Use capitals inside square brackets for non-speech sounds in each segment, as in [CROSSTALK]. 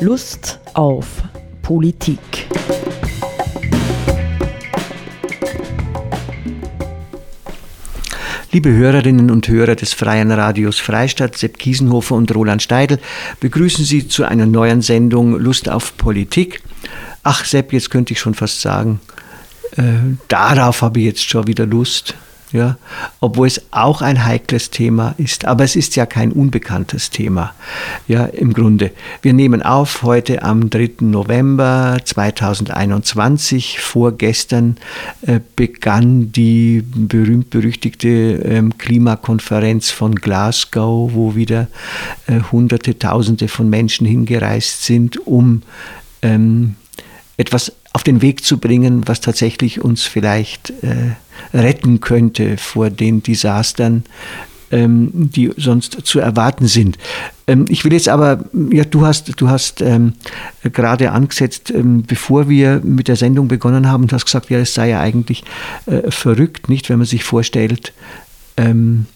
Lust auf Politik. Liebe Hörerinnen und Hörer des Freien Radios Freistadt, Sepp Kiesenhofer und Roland Steidl, begrüßen Sie zu einer neuen Sendung Lust auf Politik. Ach Sepp, jetzt könnte ich schon fast sagen, äh, darauf habe ich jetzt schon wieder Lust ja, obwohl es auch ein heikles Thema ist. Aber es ist ja kein unbekanntes Thema, ja, im Grunde. Wir nehmen auf heute am 3. November 2021. Vorgestern äh, begann die berühmt-berüchtigte ähm, Klimakonferenz von Glasgow, wo wieder äh, Hunderte, Tausende von Menschen hingereist sind, um ähm, etwas auf den Weg zu bringen, was tatsächlich uns vielleicht äh, retten könnte vor den Desastern, ähm, die sonst zu erwarten sind. Ähm, ich will jetzt aber, ja, du hast, du hast ähm, gerade angesetzt, ähm, bevor wir mit der Sendung begonnen haben, und hast gesagt, ja, es sei ja eigentlich äh, verrückt, nicht, wenn man sich vorstellt, ähm,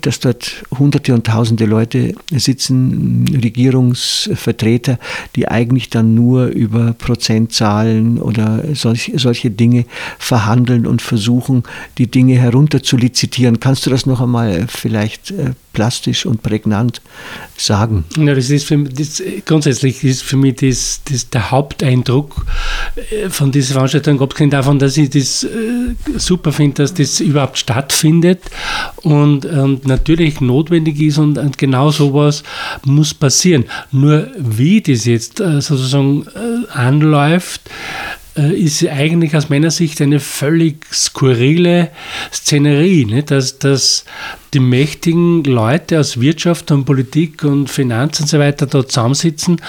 dass dort Hunderte und Tausende Leute sitzen, Regierungsvertreter, die eigentlich dann nur über Prozentzahlen oder solch, solche Dinge verhandeln und versuchen, die Dinge herunter zu lizitieren. Kannst du das noch einmal vielleicht äh, plastisch und prägnant sagen. Ja, das ist für, das, grundsätzlich ist für mich das, das der Haupteindruck äh, von dieser Veranstaltung, abgesehen davon, dass ich das äh, super finde, dass das überhaupt stattfindet und, und natürlich notwendig ist und, und genau sowas muss passieren. Nur wie das jetzt äh, sozusagen anläuft, ist eigentlich aus meiner Sicht eine völlig skurrile Szenerie, ne? dass, dass die mächtigen Leute aus Wirtschaft und Politik und Finanz und so weiter dort zusammensitzen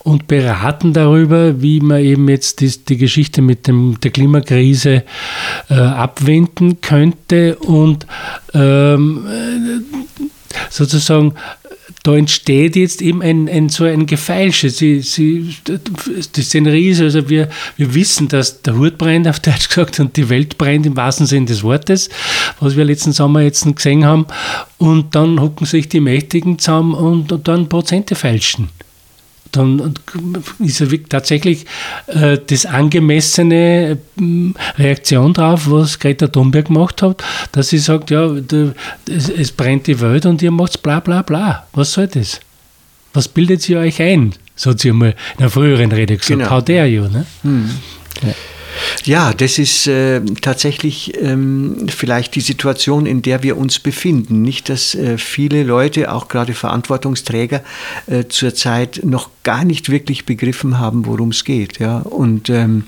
und beraten darüber, wie man eben jetzt die, die Geschichte mit dem, der Klimakrise äh, abwenden könnte und ähm, sozusagen da entsteht jetzt eben ein, ein so ein Gefeilsche. Sie, sie, die Szenerie ist, also wir, wir wissen, dass der Hut brennt, auf Deutsch gesagt, und die Welt brennt im wahrsten Sinne des Wortes, was wir letzten Sommer jetzt gesehen haben. Und dann hocken sich die Mächtigen zusammen und, und dann Prozente feilschen dann ist er tatsächlich äh, das angemessene äh, Reaktion darauf, was Greta Thunberg gemacht hat, dass sie sagt, ja, es, es, brennt die Welt und ihr macht bla bla bla. Was soll das? Was bildet sie euch ein? So hat sie einmal in einer früheren Rede gesagt. Genau. How dare you? Ne? Hm. Ja. Ja, das ist äh, tatsächlich ähm, vielleicht die Situation, in der wir uns befinden. Nicht, dass äh, viele Leute, auch gerade Verantwortungsträger, äh, zurzeit noch gar nicht wirklich begriffen haben, worum es geht. Ja? Und ähm,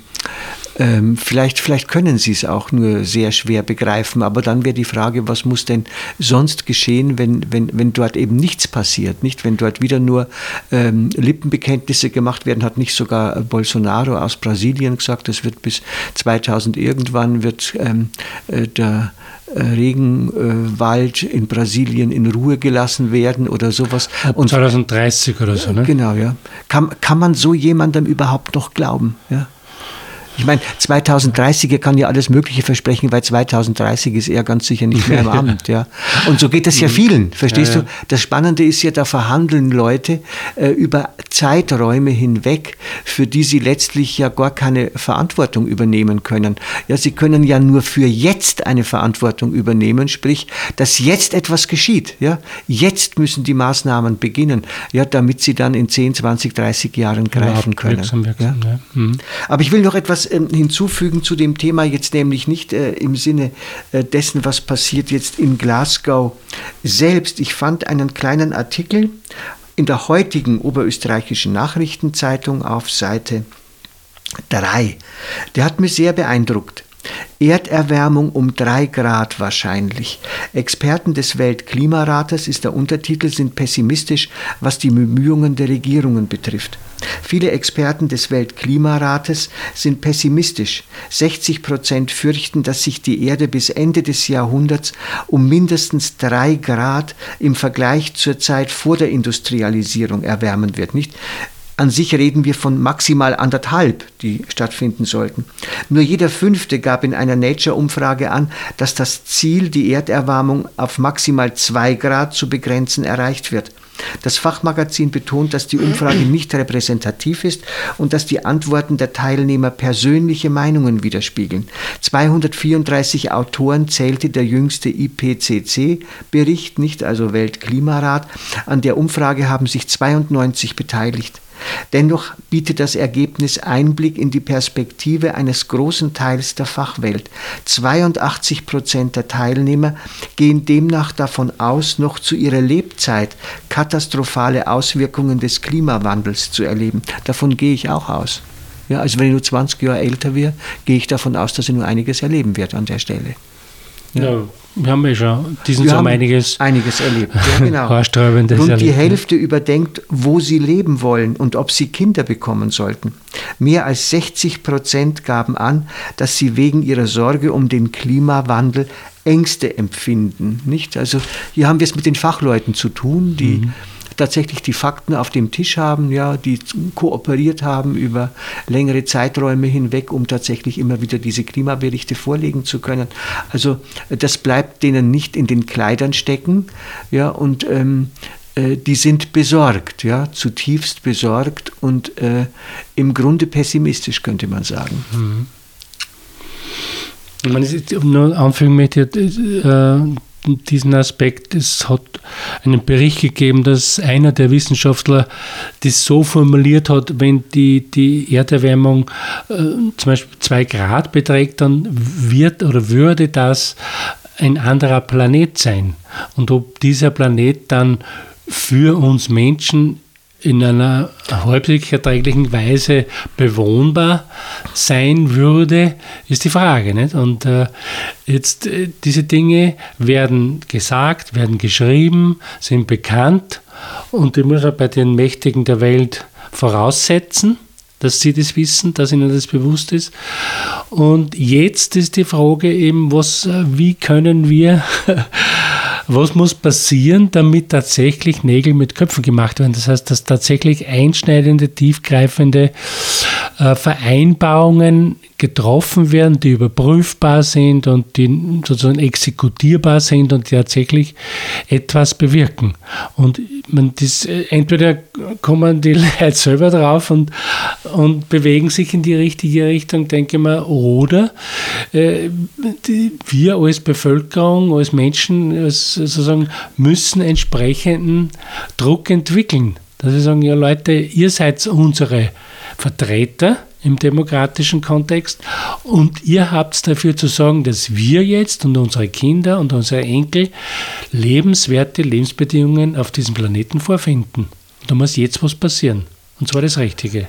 ähm, vielleicht, vielleicht können sie es auch nur sehr schwer begreifen, aber dann wäre die Frage, was muss denn sonst geschehen, wenn, wenn, wenn dort eben nichts passiert, nicht? Wenn dort wieder nur ähm, Lippenbekenntnisse gemacht werden, hat nicht sogar Bolsonaro aus Brasilien gesagt, es wird bis 2000 irgendwann wird ähm, äh, der äh, Regenwald in Brasilien in Ruhe gelassen werden oder sowas. Und 2030 oder so, ne? Genau, ja. Kann, kann man so jemandem überhaupt noch glauben? Ja? Ich meine, 2030 kann ja alles Mögliche versprechen, weil 2030 ist er ganz sicher nicht mehr im [LAUGHS] Amt. Ja. Und so geht es ja mhm. vielen, verstehst ja, ja. du? Das Spannende ist ja, da verhandeln Leute äh, über Zeiträume hinweg, für die sie letztlich ja gar keine Verantwortung übernehmen können. Ja, sie können ja nur für jetzt eine Verantwortung übernehmen, sprich, dass jetzt etwas geschieht. Ja. Jetzt müssen die Maßnahmen beginnen, ja, damit sie dann in 10, 20, 30 Jahren greifen können. Wirksam, wirksam, ja. Mhm. Aber ich will noch etwas ähm, hinzufügen zu dem Thema, jetzt nämlich nicht äh, im Sinne äh, dessen, was passiert jetzt in Glasgow selbst. Ich fand einen kleinen Artikel in der heutigen oberösterreichischen Nachrichtenzeitung auf Seite 3. Der hat mich sehr beeindruckt. Erderwärmung um drei Grad wahrscheinlich. Experten des Weltklimarates ist der Untertitel sind pessimistisch, was die Bemühungen der Regierungen betrifft. Viele Experten des Weltklimarates sind pessimistisch. 60 Prozent fürchten, dass sich die Erde bis Ende des Jahrhunderts um mindestens drei Grad im Vergleich zur Zeit vor der Industrialisierung erwärmen wird. Nicht? An sich reden wir von maximal anderthalb, die stattfinden sollten. Nur jeder Fünfte gab in einer Nature-Umfrage an, dass das Ziel, die Erderwärmung auf maximal zwei Grad zu begrenzen, erreicht wird. Das Fachmagazin betont, dass die Umfrage nicht repräsentativ ist und dass die Antworten der Teilnehmer persönliche Meinungen widerspiegeln. 234 Autoren zählte der jüngste IPCC-Bericht, nicht also Weltklimarat. An der Umfrage haben sich 92 beteiligt. Dennoch bietet das Ergebnis Einblick in die Perspektive eines großen Teils der Fachwelt. 82 Prozent der Teilnehmer gehen demnach davon aus, noch zu ihrer Lebzeit katastrophale Auswirkungen des Klimawandels zu erleben. Davon gehe ich auch aus. Ja, also wenn ich nur 20 Jahre älter wäre, gehe ich davon aus, dass ich nur einiges erleben werde an der Stelle. Ja. ja. Wir haben ja schon diesen wir Sommer einiges, einiges erlebt. Ja, [LAUGHS] genau. und erlebt, die Hälfte ja. überdenkt, wo sie leben wollen und ob sie Kinder bekommen sollten. Mehr als 60 Prozent gaben an, dass sie wegen ihrer Sorge um den Klimawandel Ängste empfinden. Nicht? Also hier haben wir es mit den Fachleuten zu tun, die mhm tatsächlich die Fakten auf dem Tisch haben, ja, die kooperiert haben über längere Zeiträume hinweg, um tatsächlich immer wieder diese Klimaberichte vorlegen zu können. Also das bleibt denen nicht in den Kleidern stecken, ja, und ähm, äh, die sind besorgt, ja, zutiefst besorgt und äh, im Grunde pessimistisch, könnte man sagen. Mhm. Ich meine, nur anfügen möchte, äh, diesen Aspekt. Es hat einen Bericht gegeben, dass einer der Wissenschaftler das so formuliert hat, wenn die, die Erderwärmung äh, zum Beispiel zwei Grad beträgt, dann wird oder würde das ein anderer Planet sein. Und ob dieser Planet dann für uns Menschen in einer erträglichen Weise bewohnbar sein würde, ist die Frage. Nicht? Und äh, jetzt äh, diese Dinge werden gesagt, werden geschrieben, sind bekannt und ich muss auch bei den Mächtigen der Welt voraussetzen, dass sie das wissen, dass ihnen das bewusst ist. Und jetzt ist die Frage eben, was, äh, wie können wir Was muss passieren, damit tatsächlich Nägel mit Köpfen gemacht werden? Das heißt, dass tatsächlich einschneidende, tiefgreifende äh, Vereinbarungen getroffen werden, die überprüfbar sind und die sozusagen exekutierbar sind und die tatsächlich etwas bewirken. Und man, das, äh, entweder kommen die [LAUGHS] Leute selber drauf und, und bewegen sich in die richtige Richtung, denke ich mal, oder äh, die, wir als Bevölkerung, als Menschen als, sozusagen müssen entsprechenden Druck entwickeln. Dass sie sagen, ja Leute, ihr seid unsere Vertreter im demokratischen Kontext. Und ihr habt dafür zu sorgen, dass wir jetzt und unsere Kinder und unsere Enkel lebenswerte Lebensbedingungen auf diesem Planeten vorfinden. Da muss jetzt was passieren. Und zwar das Richtige.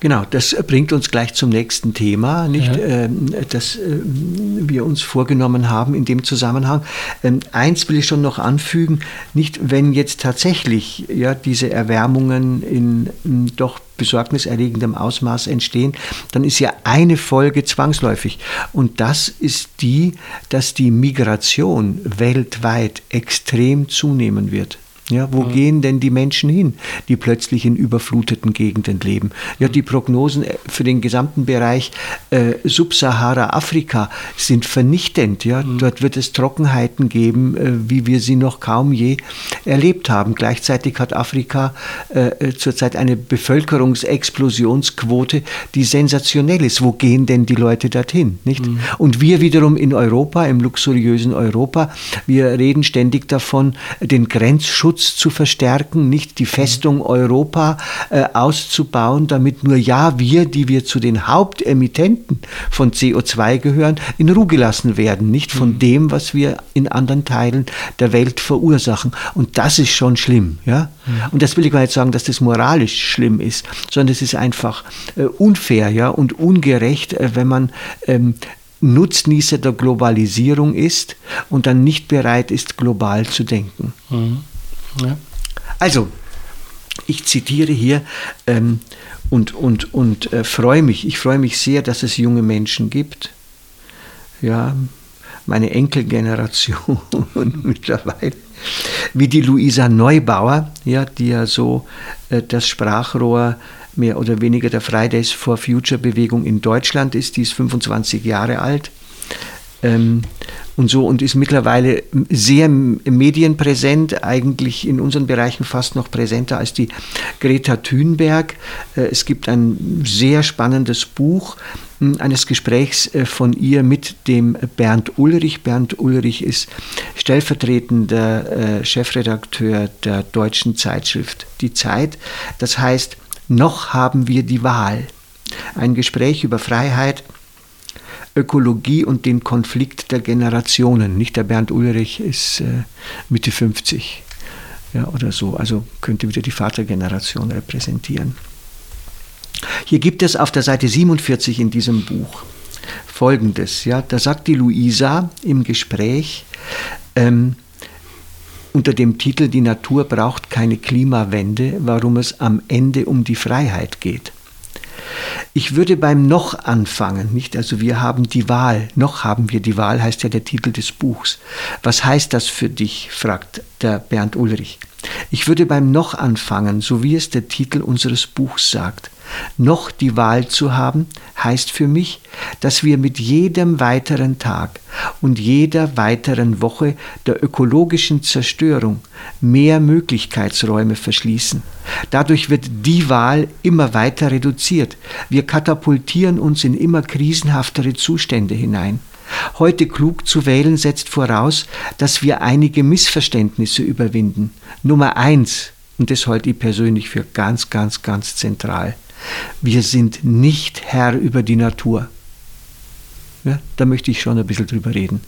Genau, das bringt uns gleich zum nächsten Thema, nicht, ja. ähm, das äh, wir uns vorgenommen haben in dem Zusammenhang. Ähm, eins will ich schon noch anfügen, nicht wenn jetzt tatsächlich ja, diese Erwärmungen in, in doch besorgniserregendem Ausmaß entstehen, dann ist ja eine Folge zwangsläufig. Und das ist die, dass die Migration weltweit extrem zunehmen wird. Ja, wo mhm. gehen denn die Menschen hin, die plötzlich in überfluteten Gegenden leben? Ja, die Prognosen äh, für den gesamten Bereich äh, Subsahara-Afrika sind vernichtend. Ja, mhm. dort wird es Trockenheiten geben, äh, wie wir sie noch kaum je erlebt haben. Gleichzeitig hat Afrika äh, äh zurzeit eine Bevölkerungsexplosionsquote, die sensationell ist. Wo gehen denn die Leute dorthin? Nicht? Mhm. Und wir wiederum in Europa, im luxuriösen Europa, wir reden ständig davon, den Grenzschutz Schutz zu verstärken, nicht die Festung Europa äh, auszubauen, damit nur ja wir, die wir zu den Hauptemittenten von CO2 gehören, in Ruhe gelassen werden, nicht von mhm. dem, was wir in anderen Teilen der Welt verursachen. Und das ist schon schlimm. Ja? Mhm. Und das will ich gar nicht sagen, dass das moralisch schlimm ist, sondern es ist einfach äh, unfair ja, und ungerecht, äh, wenn man ähm, Nutznießer der Globalisierung ist und dann nicht bereit ist, global zu denken. Mhm. Ja. Also, ich zitiere hier ähm, und, und, und äh, freue mich, ich freue mich sehr, dass es junge Menschen gibt. Ja, meine Enkelgeneration [LAUGHS] mittlerweile, wie die Luisa Neubauer, ja, die ja so äh, das Sprachrohr mehr oder weniger der Fridays for Future Bewegung in Deutschland ist, die ist 25 Jahre alt Ähm, und so und ist mittlerweile sehr medienpräsent, eigentlich in unseren Bereichen fast noch präsenter als die Greta Thunberg. Äh, es gibt ein sehr spannendes Buch hm, eines Gesprächs äh, von ihr mit dem Bernd Ulrich. Bernd Ulrich ist stellvertretender äh, Chefredakteur der deutschen Zeitschrift Die Zeit. Das heißt, noch haben wir die Wahl. Ein Gespräch über Freiheit Ökologie und den Konflikt der Generationen. Nicht der Bernd Ulrich ist äh, Mitte 50 ja, oder so, also könnte wieder die Vatergeneration repräsentieren. Hier gibt es auf der Seite 47 in diesem Buch Folgendes. Ja, da sagt die Luisa im Gespräch ähm, unter dem Titel Die Natur braucht keine Klimawende, warum es am Ende um die Freiheit geht. Ich würde beim Noch anfangen, nicht? Also wir haben die Wahl. Noch haben wir die Wahl, heißt ja der Titel des Buchs. Was heißt das für dich? fragt der Bernd Ulrich. Ich würde beim Noch anfangen, so wie es der Titel unseres Buchs sagt. Noch die Wahl zu haben, heißt für mich, dass wir mit jedem weiteren Tag und jeder weiteren Woche der ökologischen Zerstörung mehr Möglichkeitsräume verschließen. Dadurch wird die Wahl immer weiter reduziert. Wir katapultieren uns in immer krisenhaftere Zustände hinein. Heute klug zu wählen setzt voraus, dass wir einige Missverständnisse überwinden. Nummer eins, und das halte ich persönlich für ganz, ganz, ganz zentral. Wir sind nicht Herr über die Natur. Ja, da möchte ich schon ein bisschen drüber reden.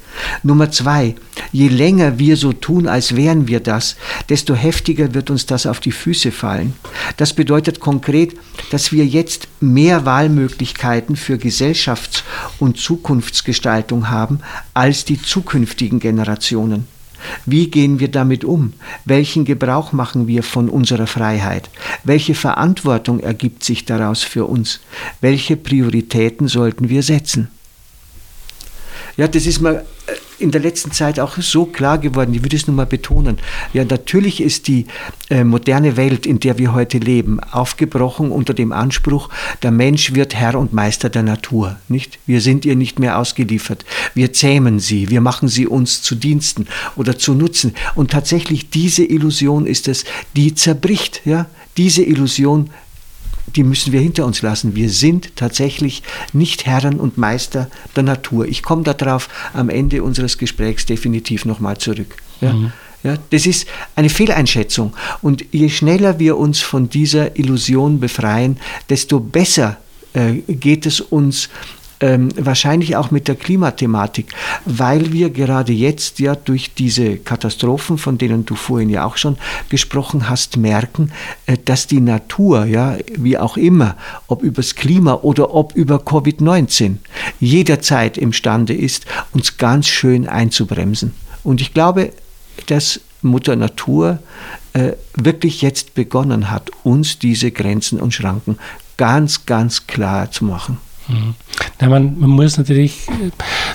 Nummer zwei, je länger wir so tun, als wären wir das, desto heftiger wird uns das auf die Füße fallen. Das bedeutet konkret, dass wir jetzt mehr Wahlmöglichkeiten für Gesellschafts- und Zukunftsgestaltung haben als die zukünftigen Generationen. Wie gehen wir damit um? Welchen Gebrauch machen wir von unserer Freiheit? Welche Verantwortung ergibt sich daraus für uns? Welche Prioritäten sollten wir setzen? Ja, das ist mir äh, in der letzten Zeit auch so klar geworden. Ich würde es nur mal betonen. Ja, natürlich ist die äh, moderne Welt, in der wir heute leben, aufgebrochen unter dem Anspruch, der Mensch wird Herr und Meister der Natur. Nicht? Wir sind ihr nicht mehr ausgeliefert. Wir zähmen sie, wir machen sie uns zu Diensten oder zu Nutzen. Und tatsächlich diese Illusion ist es, die zerbricht. Ja? Diese Illusion die müssen wir hinter uns lassen. Wir sind tatsächlich nicht Herren und Meister der Natur. Ich komme darauf am Ende unseres Gesprächs definitiv nochmal zurück. Ja? Mhm. Ja, das ist eine Fehleinschätzung. Und je schneller wir uns von dieser Illusion befreien, desto besser äh, geht es uns ähm, wahrscheinlich auch mit der Klimathematik, weil wir gerade jetzt ja durch diese Katastrophen, von denen du vorhin ja auch schon gesprochen hast, merken, äh, dass die Natur, ja, wie auch immer, ob übers Klima oder ob über Covid-19, jederzeit imstande ist, uns ganz schön einzubremsen. Und ich glaube, dass Mutter Natur äh, wirklich jetzt begonnen hat, uns diese Grenzen und Schranken ganz, ganz klar zu machen. Mhm. Na, man, man, muss natürlich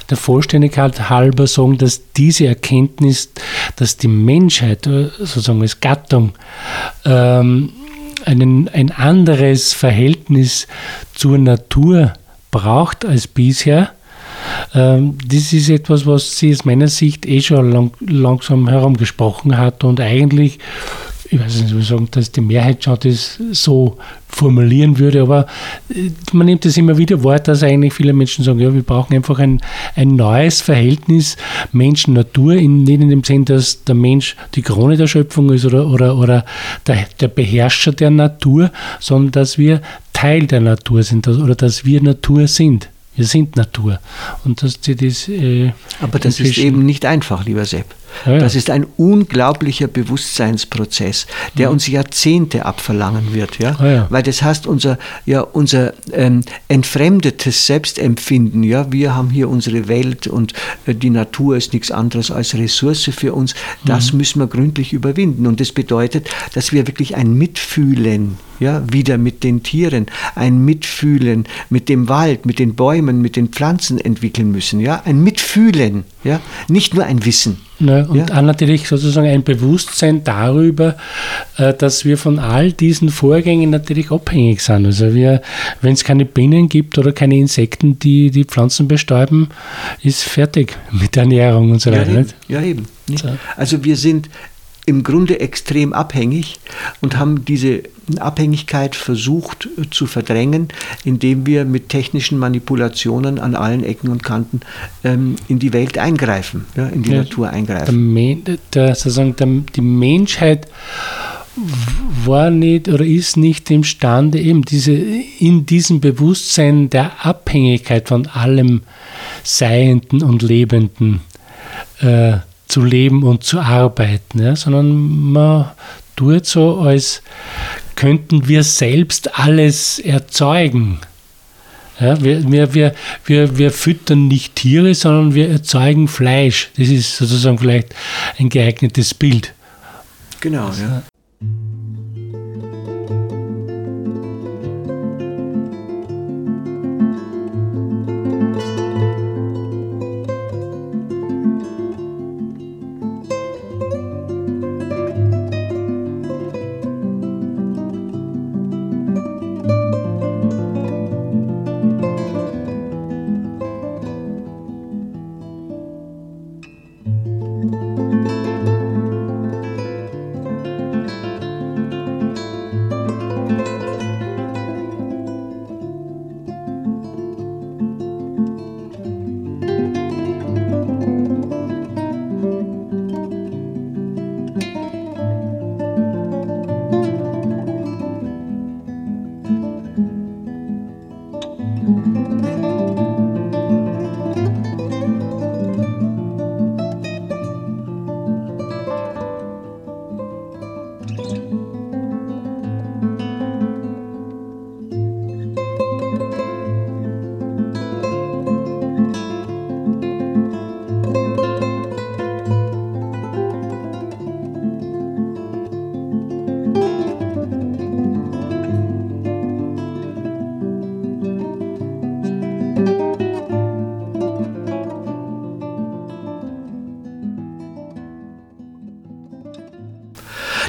der Vollständigkeit halber sagen, dass diese Erkenntnis, dass die Menschheit äh, sozusagen als Gattung ähm, einen, ein anderes Verhältnis zur Natur braucht als bisher, ähm, das ist etwas, was sie aus meiner Sicht eh schon lang, langsam herumgesprochen hat und eigentlich ich weiß nicht, wie sagen, dass die Mehrheit schon das so formulieren würde, aber äh, man nimmt es immer wieder wahr, dass eigentlich viele Menschen sagen, ja, wir brauchen einfach ein, ein neues Verhältnis Mensch-Natur, nicht in dem Sinn, dass der Mensch die Krone der Schöpfung ist oder, oder, oder der, der Beherrscher der Natur, sondern dass wir Teil der Natur sind oder dass wir Natur sind. Wir sind Natur. Und dass sie das. Äh, Aber das ist eben nicht einfach, lieber Sepp. Ja, ja. Das ist ein unglaublicher Bewusstseinsprozess, der ja. uns Jahrzehnte abverlangen wird. Ja? ja? Weil das heißt, unser, ja, unser ähm, entfremdetes Selbstempfinden, ja, wir haben hier unsere Welt und äh, die Natur ist nichts anderes als Ressource für uns, das mhm. müssen wir gründlich überwinden. Und das bedeutet, dass wir wirklich ein Mitfühlen ja, wieder mit den Tieren, ein Mitfühlen mit dem Wald, mit den Bäumen, mit den Pflanzen entwickeln müssen, ja, ein Mitfühlen, ja, nicht nur ein Wissen. Ne? Und ja. auch natürlich sozusagen ein Bewusstsein darüber, äh, dass wir von all diesen Vorgängen natürlich abhängig sind. Also wir, wenn es keine Bienen gibt oder keine Insekten, die die Pflanzen bestäuben, ist fertig mit der Ernährung und so weiter. Ja, eben. Ja, eben. Also wir sind im Grunde extrem abhängig und haben diese Abhängigkeit versucht äh, zu verdrängen, indem wir mit technischen Manipulationen an allen Ecken und Kanten ähm, in die Welt eingreifen, ja, in die ja, Natur eingreifen. Der, der, sozusagen der, die Menschheit war nicht oder ist nicht imstande, eben diese, in diesem Bewusstsein der Abhängigkeit von allem Seienden und Lebenden äh, zu leben und zu arbeiten, ja, sondern man tut so, als könnten wir selbst alles erzeugen. Ja, wir, wir, wir, wir, wir füttern nicht Tiere, sondern wir erzeugen Fleisch. Das ist sozusagen vielleicht ein geeignetes Bild. Genau, also, ja.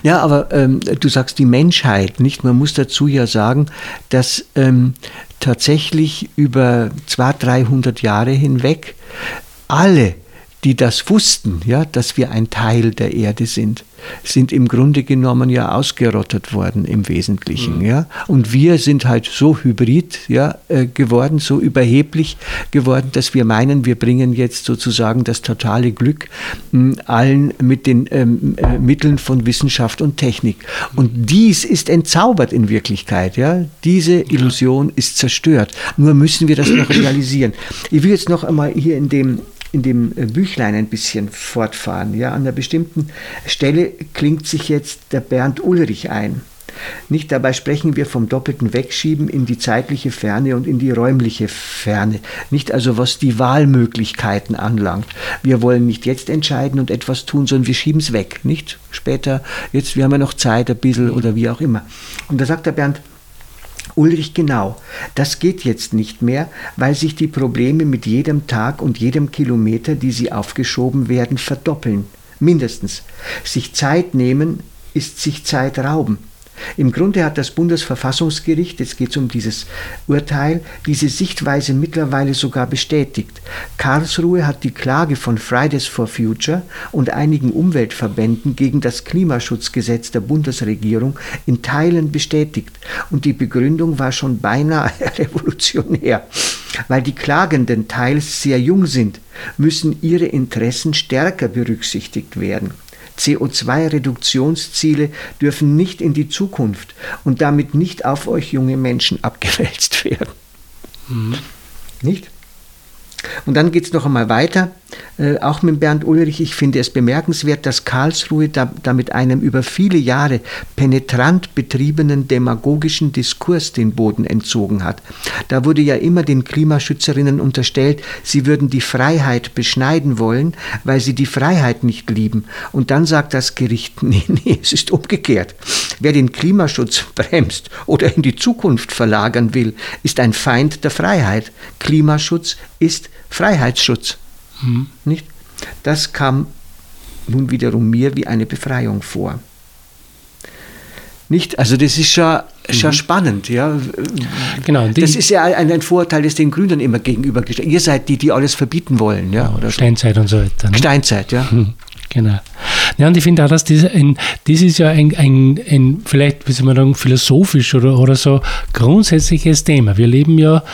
Ja, aber ähm, du sagst die Menschheit, nicht? Man muss dazu ja sagen, dass ähm, tatsächlich über 200, 300 Jahre hinweg alle, die das wussten, ja, dass wir ein Teil der Erde sind, sind im Grunde genommen ja ausgerottet worden im Wesentlichen. Mhm. Ja? Und wir sind halt so hybrid ja, äh, geworden, so überheblich geworden, dass wir meinen, wir bringen jetzt sozusagen das totale Glück mh, allen mit den ähm, äh, Mitteln von Wissenschaft und Technik. Und dies ist entzaubert in Wirklichkeit. Ja? Diese Illusion ist zerstört. Nur müssen wir das noch [COUGHS] realisieren. Ich will jetzt noch einmal hier in dem in dem äh, Büchlein ein bisschen fortfahren. Ja, an einer bestimmten Stelle klingt sich jetzt der Bernd Ulrich ein. Nicht dabei sprechen wir vom doppelten Wegschieben in die zeitliche Ferne und in die räumliche Ferne. Nicht also was die Wahlmöglichkeiten anlangt. Wir wollen nicht jetzt entscheiden und etwas tun, sondern wir schieben es weg. Nicht später, jetzt, wir haben ja noch Zeit, ein bisschen oder wie auch immer. Und da sagt der Bernd, Ulrich genau, das geht jetzt nicht mehr, weil sich die Probleme mit jedem Tag und jedem Kilometer, die sie aufgeschoben werden, verdoppeln. Mindestens. Sich Zeit nehmen ist sich Zeit rauben. Im Grunde hat das Bundesverfassungsgericht, jetzt geht es um dieses Urteil, diese Sichtweise mittlerweile sogar bestätigt. Karlsruhe hat die Klage von Fridays for Future und einigen Umweltverbänden gegen das Klimaschutzgesetz der Bundesregierung in Teilen bestätigt. Und die Begründung war schon beinahe [LAUGHS] revolutionär. Weil die Klagenden teils sehr jung sind, müssen ihre Interessen stärker berücksichtigt werden. CO2-Reduktionsziele dürfen nicht in die Zukunft und damit nicht auf euch junge Menschen abgewälzt werden. Mhm. Nicht? Und dann geht es noch einmal weiter, äh, auch mit Bernd Ulrich. Ich finde es bemerkenswert, dass Karlsruhe da, da mit einem über viele Jahre penetrant betriebenen demagogischen Diskurs den Boden entzogen hat. Da wurde ja immer den Klimaschützerinnen unterstellt, sie würden die Freiheit beschneiden wollen, weil sie die Freiheit nicht lieben. Und dann sagt das Gericht, [LAUGHS] nee, nee, es ist umgekehrt. Wer den Klimaschutz bremst oder in die Zukunft verlagern will, ist ein Feind der Freiheit. Klimaschutz ist Freiheitsschutz. Mhm. Nicht? Das kam nun wiederum mir wie eine Befreiung vor. Nicht? Also das ist schon, schon mhm. spannend. Ja. Genau, das ist ja ein, ein, Vorurteil, das den Grünen immer gegenübergestellt Ihr seid die, die alles verbieten wollen. Ja, oder Steinzeit so. und so weiter. Ne? Steinzeit, ja. Mhm. [LAUGHS] Genau. Ja, und ich finde auch, dass das, ein, das ist ja ein, ein, ein, vielleicht, wie soll man sagen, philosophisch oder, oder so grundsätzliches Thema. Wir leben ja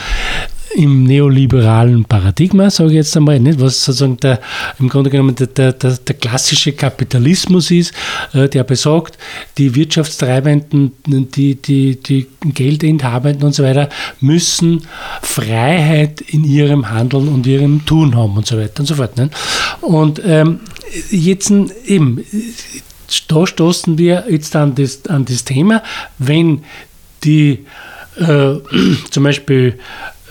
im neoliberalen Paradigma, sage ich jetzt einmal, nicht, was sozusagen der, im Grunde genommen der, der, der, klassische Kapitalismus ist, äh, der besagt, die Wirtschaftstreibenden, die, die, die Geldinhabenden und so weiter müssen Freiheit in ihrem Handeln und ihrem Tun haben und so weiter und so fort. Nicht? Und ähm, jetzt eben, da stoßen wir jetzt an das, an das Thema, wenn die äh, [CLEARS THROAT] zum Beispiel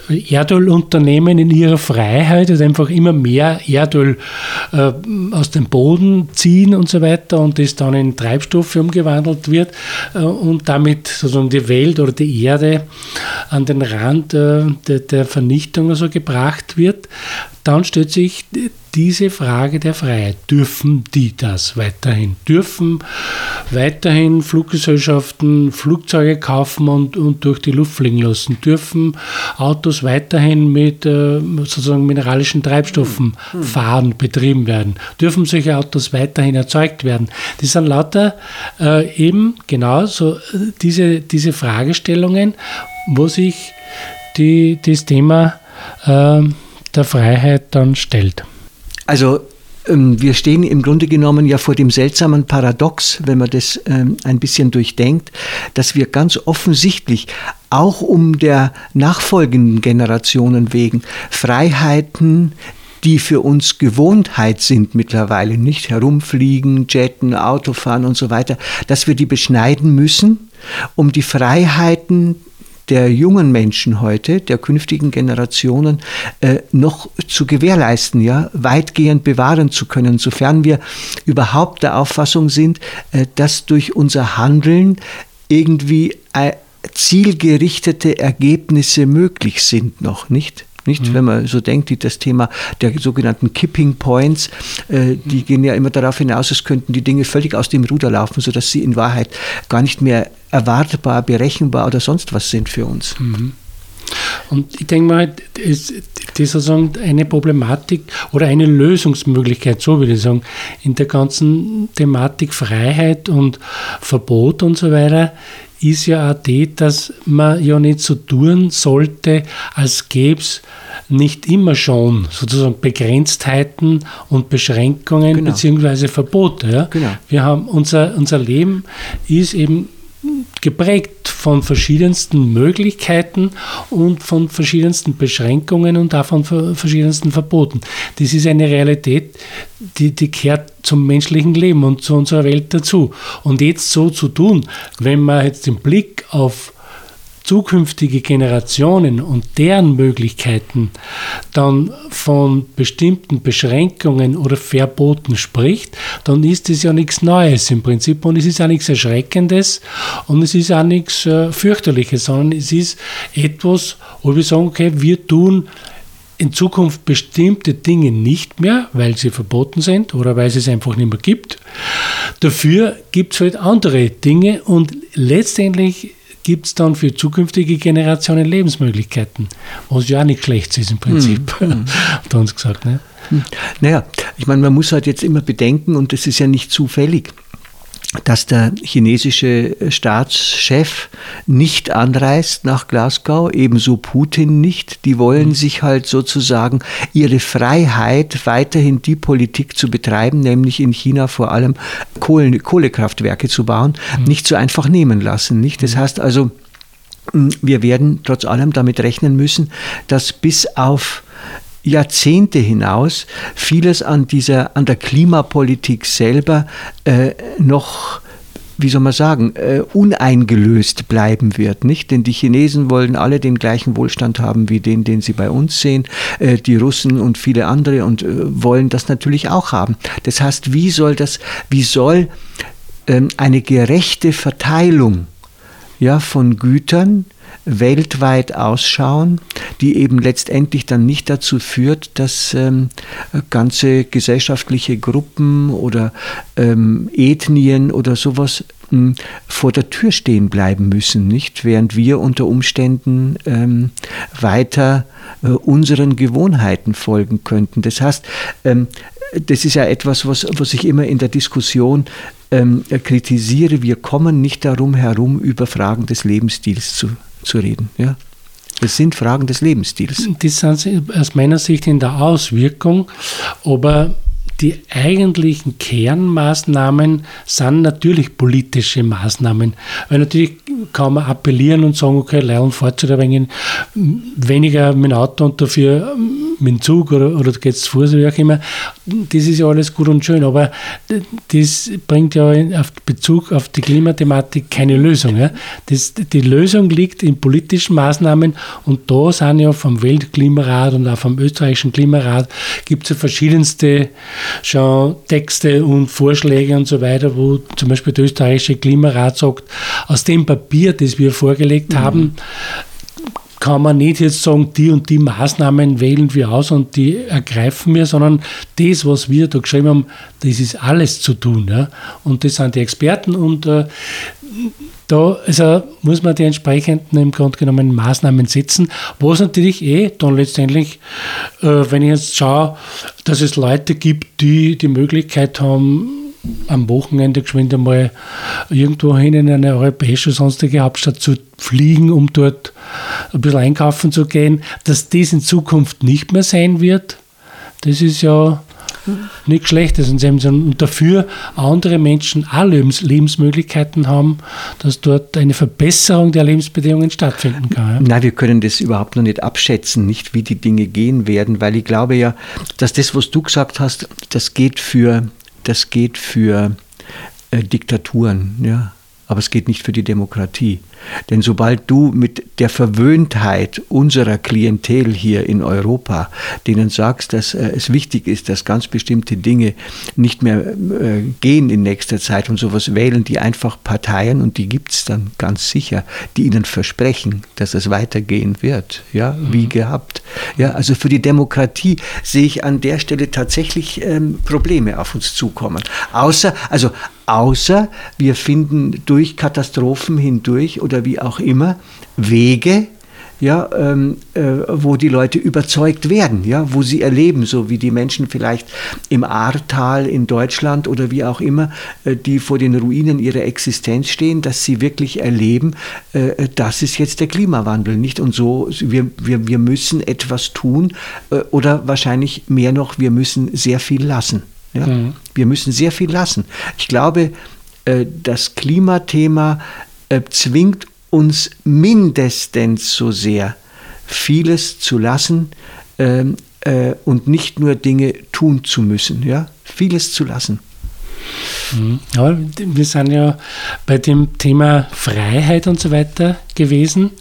Erdölunternehmen in ihrer Freiheit, also einfach immer mehr Erdöl äh, aus dem Boden ziehen und so weiter und das dann in Treibstoffe umgewandelt wird äh, und damit sozusagen die Welt oder die Erde an den Rand äh, der, Vernichtung also gebracht wird, dann stellt sich diese Frage der Freiheit. Dürfen die das weiterhin? Dürfen weiterhin Fluggesellschaften Flugzeuge kaufen und, und durch die Luft fliegen lassen? Dürfen Autos weiterhin mit äh, sozusagen mineralischen Treibstoffen hm. fahren, betrieben werden? Dürfen solche Autos weiterhin erzeugt werden? Das sind lauter äh, eben genau so äh, diese, diese Fragestellungen, wo sich die, das Thema äh, der Freiheit dann stellt. Also ähm, wir stehen im Grunde genommen ja vor dem seltsamen Paradox, wenn man das ähm, ein bisschen durchdenkt, dass wir ganz offensichtlich auch um der nachfolgenden Generationen wegen Freiheiten, die für uns Gewohnheit sind mittlerweile, nicht herumfliegen, jetten, Autofahren und so weiter, dass wir die beschneiden müssen, um die Freiheiten der jungen Menschen heute, der künftigen Generationen, äh, noch zu gewährleisten, ja, weitgehend bewahren zu können, sofern wir überhaupt der Auffassung sind, äh, dass durch unser Handeln irgendwie äh, zielgerichtete Ergebnisse möglich sind noch, nicht? Nicht? Mhm. Wenn man so denkt, die, das Thema der sogenannten Kipping Points, äh, die mhm. gehen ja immer darauf hinaus, es könnten die Dinge völlig aus dem Ruder laufen, sodass sie in Wahrheit gar nicht mehr erwartbar, berechenbar oder sonst was sind für uns. Mhm. Und ich denke mal, das ist sozusagen eine Problematik oder eine Lösungsmöglichkeit, so würde ich sagen, in der ganzen Thematik Freiheit und Verbot und so weiter, ist ja auch die, dass man ja nicht so tun sollte, als gäbe es nicht immer schon sozusagen Begrenztheiten und Beschränkungen genau. bzw. Verbote. Ja? Genau. Wir haben unser, unser Leben ist eben geprägt von verschiedensten Möglichkeiten und von verschiedensten Beschränkungen und auch von verschiedensten Verboten. Das ist eine Realität, die, die kehrt zum menschlichen Leben und zu unserer Welt dazu. Und jetzt so zu tun, wenn man jetzt den Blick auf zukünftige Generationen und deren Möglichkeiten dann von bestimmten Beschränkungen oder Verboten spricht, dann ist es ja nichts Neues im Prinzip und es ist auch nichts Erschreckendes und es ist auch nichts äh, Fürchterliches, sondern es ist etwas, wo wir sagen, okay, wir tun in Zukunft bestimmte Dinge nicht mehr, weil sie verboten sind oder weil es es einfach nicht mehr gibt. Dafür gibt es halt andere Dinge und letztendlich gibt es dann für zukünftige Generationen Lebensmöglichkeiten, was ja auch nicht schlecht ist im Prinzip, mhm. [LAUGHS] hat uns gesagt. Ne? Hm. Naja, ich meine, man muss halt jetzt immer bedenken, und das ist ja nicht zufällig, dass der chinesische Staatschef nicht anreist nach Glasgow, ebenso Putin nicht. Die wollen mhm. sich halt sozusagen ihre Freiheit, weiterhin die Politik zu betreiben, nämlich in China vor allem Kohle, Kohlekraftwerke zu bauen, mhm. nicht so einfach nehmen lassen. Nicht? Das mhm. heißt also, wir werden trotz allem damit rechnen müssen, dass bis auf Jahrzehnte hinaus vieles an dieser, an der Klimapolitik selber äh, noch wie soll man sagen, äh, uneingelöst bleiben wird, nicht? Denn die Chinesen wollen alle den gleichen Wohlstand haben wie den, den sie bei uns sehen, äh, die Russen und viele andere und äh, wollen das natürlich auch haben. Das heißt, wie soll das, wie soll ähm, eine gerechte Verteilung ja, von Gütern weltweit ausschauen, die eben letztendlich dann nicht dazu führt, dass ähm, ganze gesellschaftliche Gruppen oder ähm, Ethnien oder sowas ähm, vor der Tür stehen bleiben müssen, nicht? Während wir unter Umständen ähm, weiter äh, unseren Gewohnheiten folgen könnten. Das heißt, ähm, das ist ja etwas, was, was ich immer in der Diskussion ähm, kritisiere. Wir kommen nicht darum herum, über Fragen des Lebensstils zu, zu reden. Ja? Es sind Fragen des Lebensstils. Das sind aus meiner Sicht in der Auswirkung, aber die eigentlichen Kernmaßnahmen sind natürlich politische Maßnahmen. Weil natürlich kann man appellieren und sagen, okay, zu wenig weniger mit dem Auto und dafür mit dem Zug oder, oder geht es zu Fuß, wie auch immer. Das ist ja alles gut und schön, aber das bringt ja auf Bezug auf die Klimathematik keine Lösung. Ja? Das, die Lösung liegt in politischen Maßnahmen und da sind ja vom Weltklimarat und auch vom österreichischen Klimarat gibt es ja verschiedenste schon Texte und Vorschläge und so weiter, wo zum Beispiel der österreichische Klimarat sagt, aus dem Papier, das wir vorgelegt mhm. haben, kann man nicht jetzt sagen, die und die Maßnahmen wählen wir aus und die ergreifen wir, sondern das, was wir da geschrieben haben, das ist alles zu tun. Ja? Und das sind die Experten und äh, da also muss man die entsprechenden im Grunde genommen Maßnahmen setzen, was natürlich eh dann letztendlich, äh, wenn ich jetzt schaue, dass es Leute gibt, die die Möglichkeit haben, am Wochenende geschwind einmal irgendwo hin in eine europäische sonstige Hauptstadt zu fliegen, um dort ein bisschen einkaufen zu gehen, dass das in Zukunft nicht mehr sein wird, das ist ja nichts Schlechtes. Und dafür andere Menschen auch Lebens Lebensmöglichkeiten haben, dass dort eine Verbesserung der Lebensbedingungen stattfinden kann. Ja? Nein, wir können das überhaupt noch nicht abschätzen, nicht wie die Dinge gehen werden, weil ich glaube ja, dass das, was du gesagt hast, das geht für, das geht für äh, Diktaturen. Ja? aber es geht nicht für die Demokratie. Denn sobald du mit der Verwöhntheit unserer Klientel hier in Europa, denen sagst, dass äh, es wichtig ist, dass ganz bestimmte Dinge nicht mehr äh, gehen in nächster Zeit und sowas wählen die einfach Parteien und die gibt es dann ganz sicher, die ihnen versprechen, dass es weitergehen wird, ja, mhm. wie gehabt. Ja, also für die Demokratie sehe ich an der Stelle tatsächlich ähm, Probleme auf uns zukommen. Außer, also außer wir finden durch Katastrophen hindurch oder wie auch immer Wege, ja, ähm, äh, wo die Leute überzeugt werden, ja, wo sie erleben, so wie die Menschen vielleicht im Ahrtal in Deutschland oder wie auch immer, äh, die vor den Ruinen ihrer Existenz stehen, dass sie wirklich erleben, äh, das ist jetzt der Klimawandel, nicht? Und so, wir, wir, wir müssen etwas tun äh, oder wahrscheinlich mehr noch, wir müssen sehr viel lassen. Ja? Mhm. Wir müssen sehr viel lassen. Ich glaube, äh, das Klimathema äh, zwingt uns mindestens so sehr, vieles zu lassen ähm, äh, und nicht nur Dinge tun zu müssen. Ja? Vieles zu lassen. Mhm. Ja, wir sind ja bei dem Thema Freiheit und so weiter gewesen.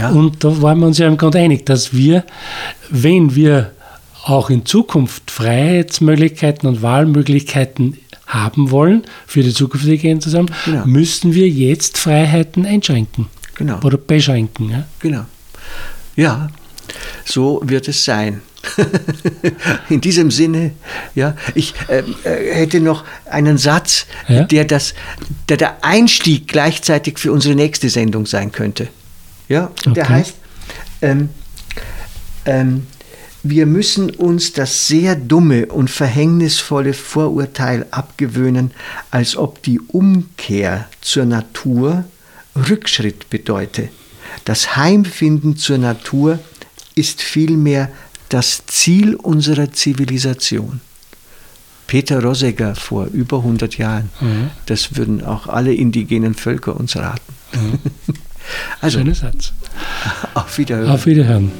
Ja. Und da waren wir uns ja im Grunde einig, dass wir, wenn wir auch in Zukunft Freiheitsmöglichkeiten und Wahlmöglichkeiten haben wollen für die zukünftige Generation, genau. müssen wir jetzt Freiheiten einschränken. Genau. Oder beschränken. Ja? Genau. Ja, so wird es sein. [LAUGHS] In diesem Sinne, ja, ich äh, äh, hätte noch einen Satz, ja? der, das, der der Einstieg gleichzeitig für unsere nächste Sendung sein könnte. Ja, okay. der heißt, ähm, ähm, wir müssen uns das sehr dumme und verhängnisvolle Vorurteil abgewöhnen, als ob die Umkehr zur Natur Rückschritt bedeute. Das Heimfinden zur Natur ist vielmehr das Ziel unserer Zivilisation. Peter Rosegger vor über 100 Jahren, mhm. das würden auch alle indigenen Völker uns raten. Mhm. [LAUGHS] also, Schöner Satz. Auf Wiederhören. Auf Wiederhören.